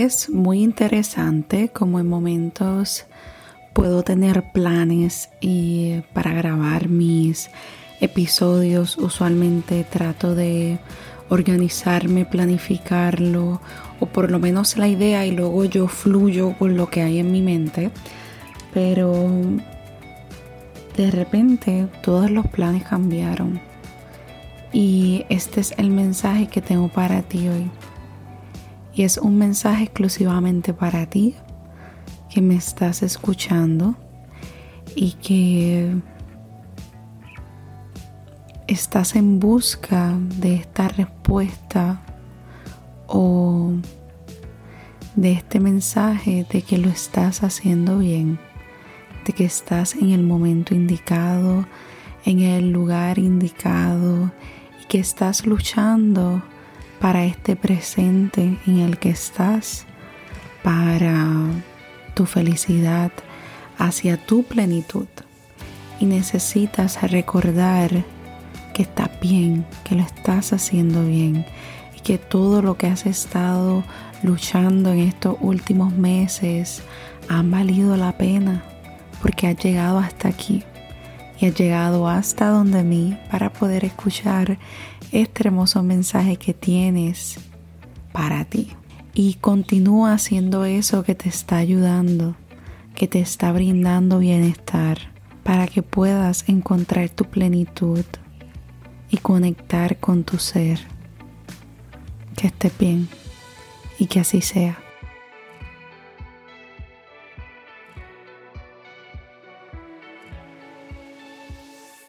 es muy interesante como en momentos puedo tener planes y para grabar mis episodios usualmente trato de organizarme, planificarlo o por lo menos la idea y luego yo fluyo con lo que hay en mi mente. Pero de repente todos los planes cambiaron y este es el mensaje que tengo para ti hoy. Y es un mensaje exclusivamente para ti que me estás escuchando y que estás en busca de esta respuesta o de este mensaje de que lo estás haciendo bien, de que estás en el momento indicado, en el lugar indicado y que estás luchando para este presente en el que estás, para tu felicidad, hacia tu plenitud. Y necesitas recordar que está bien, que lo estás haciendo bien y que todo lo que has estado luchando en estos últimos meses ha valido la pena porque has llegado hasta aquí y llegado hasta donde mí para poder escuchar este hermoso mensaje que tienes para ti. Y continúa haciendo eso que te está ayudando, que te está brindando bienestar, para que puedas encontrar tu plenitud y conectar con tu ser. Que estés bien y que así sea.